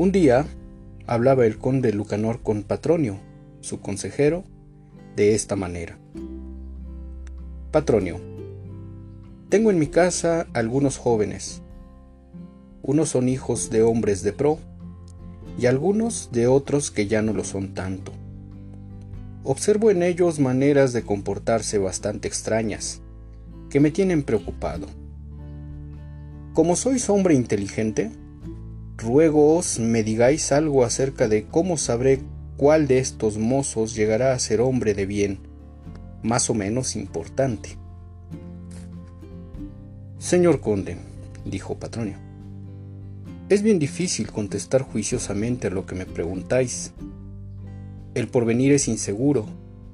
Un día hablaba el conde Lucanor con Patronio, su consejero, de esta manera. Patronio, tengo en mi casa algunos jóvenes. Unos son hijos de hombres de pro y algunos de otros que ya no lo son tanto. Observo en ellos maneras de comportarse bastante extrañas, que me tienen preocupado. Como sois hombre inteligente, ruegoos me digáis algo acerca de cómo sabré cuál de estos mozos llegará a ser hombre de bien, más o menos importante. Señor conde, dijo Patronio, es bien difícil contestar juiciosamente a lo que me preguntáis. El porvenir es inseguro,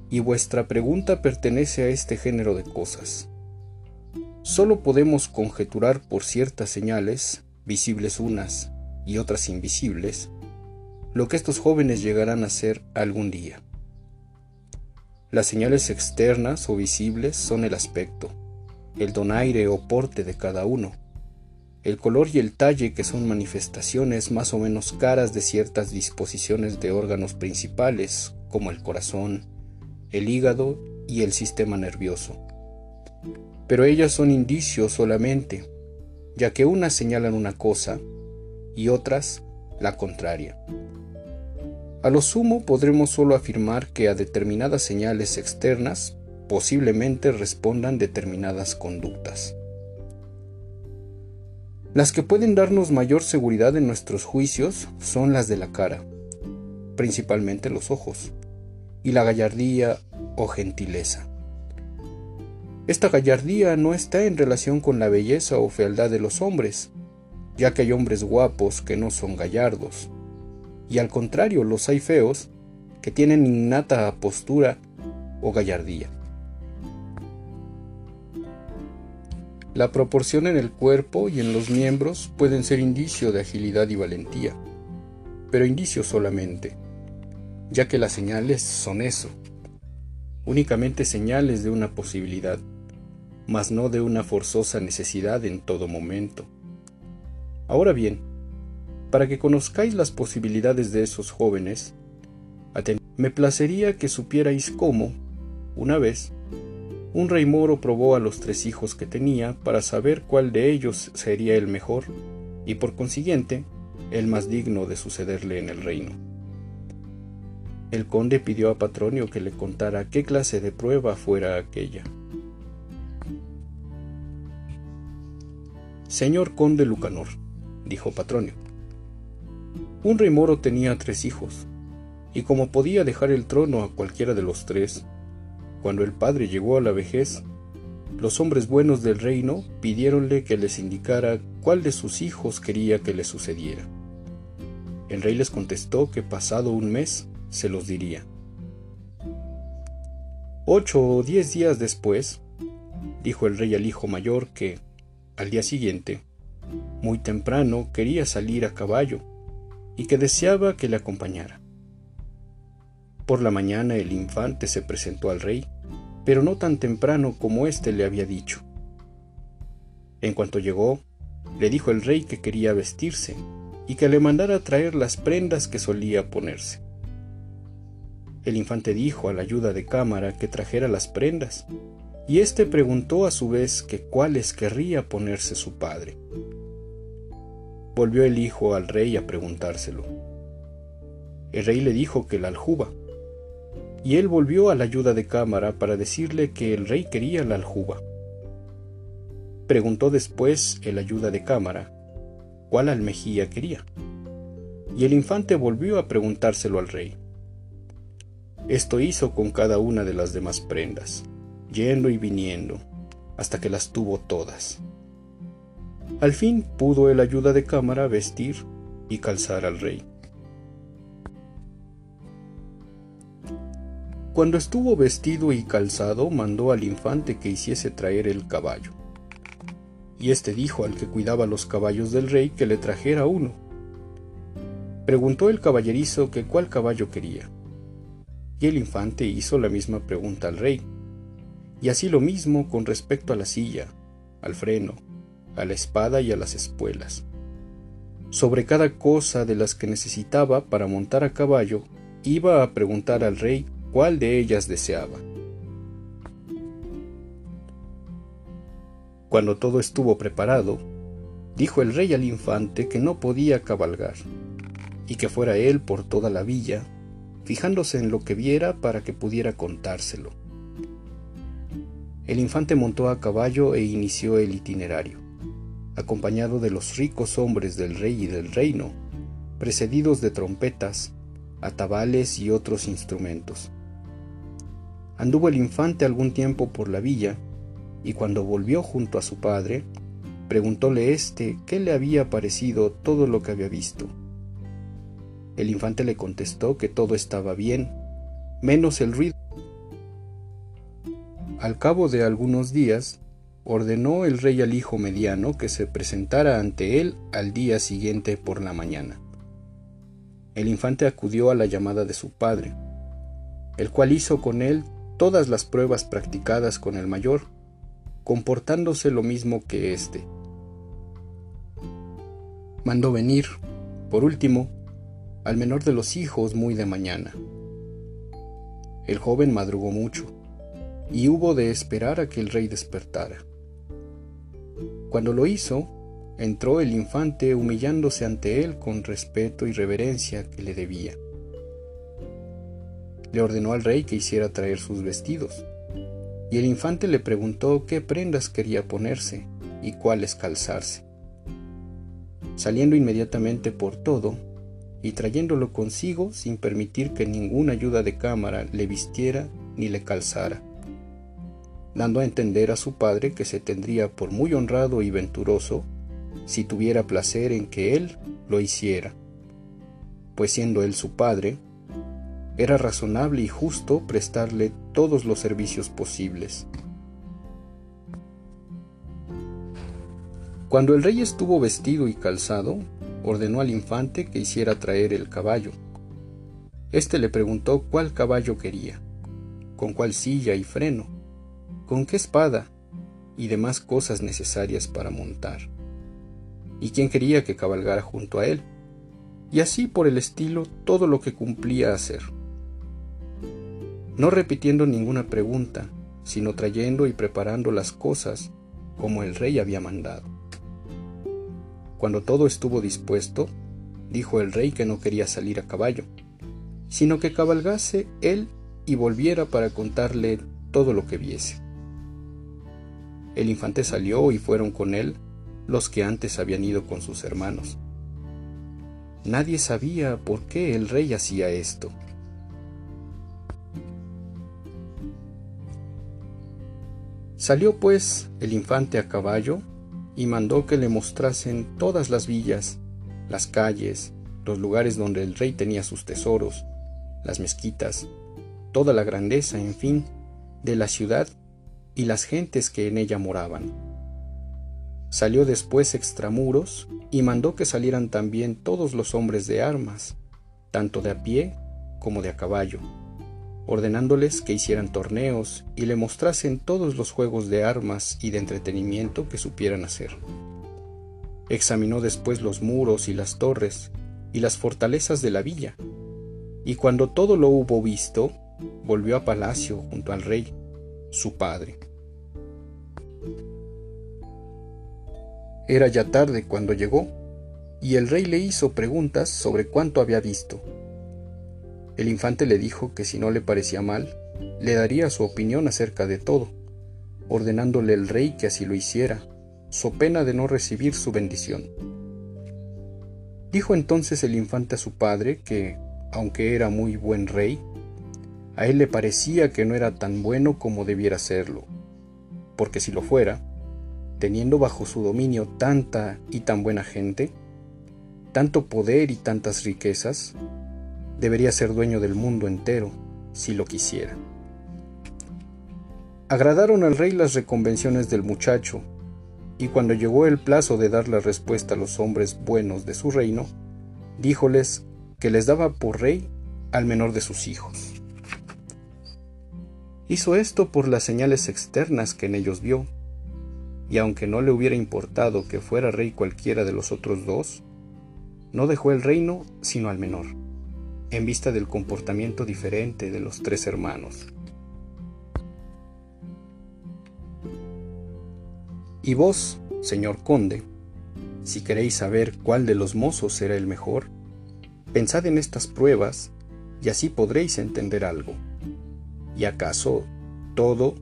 y vuestra pregunta pertenece a este género de cosas. Solo podemos conjeturar por ciertas señales, visibles unas y otras invisibles, lo que estos jóvenes llegarán a ser algún día. Las señales externas o visibles son el aspecto, el donaire o porte de cada uno, el color y el talle que son manifestaciones más o menos caras de ciertas disposiciones de órganos principales como el corazón, el hígado y el sistema nervioso pero ellas son indicios solamente, ya que unas señalan una cosa y otras la contraria. A lo sumo podremos solo afirmar que a determinadas señales externas posiblemente respondan determinadas conductas. Las que pueden darnos mayor seguridad en nuestros juicios son las de la cara, principalmente los ojos, y la gallardía o gentileza. Esta gallardía no está en relación con la belleza o fealdad de los hombres, ya que hay hombres guapos que no son gallardos, y al contrario los hay feos que tienen innata postura o gallardía. La proporción en el cuerpo y en los miembros pueden ser indicio de agilidad y valentía, pero indicio solamente, ya que las señales son eso, únicamente señales de una posibilidad mas no de una forzosa necesidad en todo momento. Ahora bien, para que conozcáis las posibilidades de esos jóvenes, me placería que supierais cómo, una vez, un rey moro probó a los tres hijos que tenía para saber cuál de ellos sería el mejor y por consiguiente el más digno de sucederle en el reino. El conde pidió a Patronio que le contara qué clase de prueba fuera aquella. Señor conde Lucanor, dijo Patronio. Un rey moro tenía tres hijos, y como podía dejar el trono a cualquiera de los tres, cuando el padre llegó a la vejez, los hombres buenos del reino pidiéronle que les indicara cuál de sus hijos quería que le sucediera. El rey les contestó que pasado un mes se los diría. Ocho o diez días después, dijo el rey al hijo mayor que, al día siguiente, muy temprano, quería salir a caballo y que deseaba que le acompañara. Por la mañana el infante se presentó al rey, pero no tan temprano como éste le había dicho. En cuanto llegó, le dijo el rey que quería vestirse y que le mandara traer las prendas que solía ponerse. El infante dijo a la ayuda de cámara que trajera las prendas, y éste preguntó a su vez que cuáles querría ponerse su padre. Volvió el hijo al rey a preguntárselo. El rey le dijo que la aljuba, y él volvió a la ayuda de cámara para decirle que el rey quería la aljuba. Preguntó después el ayuda de cámara cuál almejía quería, y el infante volvió a preguntárselo al rey. Esto hizo con cada una de las demás prendas yendo y viniendo, hasta que las tuvo todas. Al fin pudo el ayuda de cámara vestir y calzar al rey. Cuando estuvo vestido y calzado, mandó al infante que hiciese traer el caballo. Y éste dijo al que cuidaba los caballos del rey que le trajera uno. Preguntó el caballerizo que cuál caballo quería. Y el infante hizo la misma pregunta al rey y así lo mismo con respecto a la silla, al freno, a la espada y a las espuelas. Sobre cada cosa de las que necesitaba para montar a caballo, iba a preguntar al rey cuál de ellas deseaba. Cuando todo estuvo preparado, dijo el rey al infante que no podía cabalgar, y que fuera él por toda la villa, fijándose en lo que viera para que pudiera contárselo. El infante montó a caballo e inició el itinerario, acompañado de los ricos hombres del rey y del reino, precedidos de trompetas, atabales y otros instrumentos. Anduvo el infante algún tiempo por la villa, y cuando volvió junto a su padre, preguntóle éste qué le había parecido todo lo que había visto. El infante le contestó que todo estaba bien, menos el ruido. Al cabo de algunos días, ordenó el rey al hijo mediano que se presentara ante él al día siguiente por la mañana. El infante acudió a la llamada de su padre, el cual hizo con él todas las pruebas practicadas con el mayor, comportándose lo mismo que éste. Mandó venir, por último, al menor de los hijos muy de mañana. El joven madrugó mucho, y hubo de esperar a que el rey despertara. Cuando lo hizo, entró el infante humillándose ante él con respeto y reverencia que le debía le ordenó al rey que hiciera traer sus vestidos. Y el infante le preguntó qué prendas quería ponerse y cuáles calzarse. Saliendo inmediatamente por todo y trayéndolo consigo sin permitir que ninguna ayuda de cámara le vistiera ni le calzara, dando a entender a su padre que se tendría por muy honrado y venturoso si tuviera placer en que él lo hiciera, pues siendo él su padre, era razonable y justo prestarle todos los servicios posibles. Cuando el rey estuvo vestido y calzado, ordenó al infante que hiciera traer el caballo. Este le preguntó cuál caballo quería, con cuál silla y freno, con qué espada y demás cosas necesarias para montar, y quién quería que cabalgara junto a él, y así por el estilo todo lo que cumplía hacer no repitiendo ninguna pregunta, sino trayendo y preparando las cosas como el rey había mandado. Cuando todo estuvo dispuesto, dijo el rey que no quería salir a caballo, sino que cabalgase él y volviera para contarle todo lo que viese. El infante salió y fueron con él los que antes habían ido con sus hermanos. Nadie sabía por qué el rey hacía esto Salió pues el infante a caballo y mandó que le mostrasen todas las villas, las calles, los lugares donde el rey tenía sus tesoros, las mezquitas, toda la grandeza, en fin, de la ciudad y las gentes que en ella moraban. Salió después extramuros y mandó que salieran también todos los hombres de armas, tanto de a pie como de a caballo ordenándoles que hicieran torneos y le mostrasen todos los juegos de armas y de entretenimiento que supieran hacer. Examinó después los muros y las torres y las fortalezas de la villa, y cuando todo lo hubo visto, volvió a palacio junto al rey, su padre. Era ya tarde cuando llegó, y el rey le hizo preguntas sobre cuánto había visto el infante le dijo que si no le parecía mal, le daría su opinión acerca de todo, ordenándole el rey que así lo hiciera, so pena de no recibir su bendición. Dijo entonces el infante a su padre que, aunque era muy buen rey, a él le parecía que no era tan bueno como debiera serlo, porque si lo fuera, teniendo bajo su dominio tanta y tan buena gente, tanto poder y tantas riquezas, debería ser dueño del mundo entero si lo quisiera. Agradaron al rey las reconvenciones del muchacho, y cuando llegó el plazo de dar la respuesta a los hombres buenos de su reino, díjoles que les daba por rey al menor de sus hijos. Hizo esto por las señales externas que en ellos vio, y aunque no le hubiera importado que fuera rey cualquiera de los otros dos, no dejó el reino sino al menor, en vista del comportamiento diferente de los tres hermanos. Y vos, señor conde, si queréis saber cuál de los mozos será el mejor, pensad en estas pruebas y así podréis entender algo. ¿Y acaso todo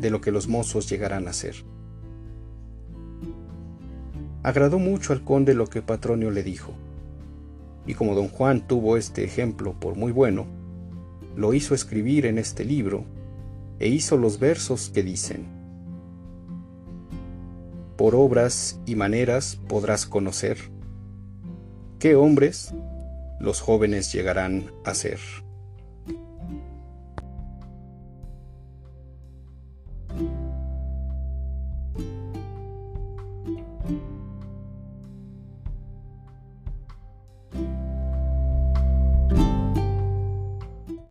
de lo que los mozos llegarán a ser? Agradó mucho al conde lo que Patronio le dijo, y como don Juan tuvo este ejemplo por muy bueno, lo hizo escribir en este libro e hizo los versos que dicen, Por obras y maneras podrás conocer qué hombres los jóvenes llegarán a ser.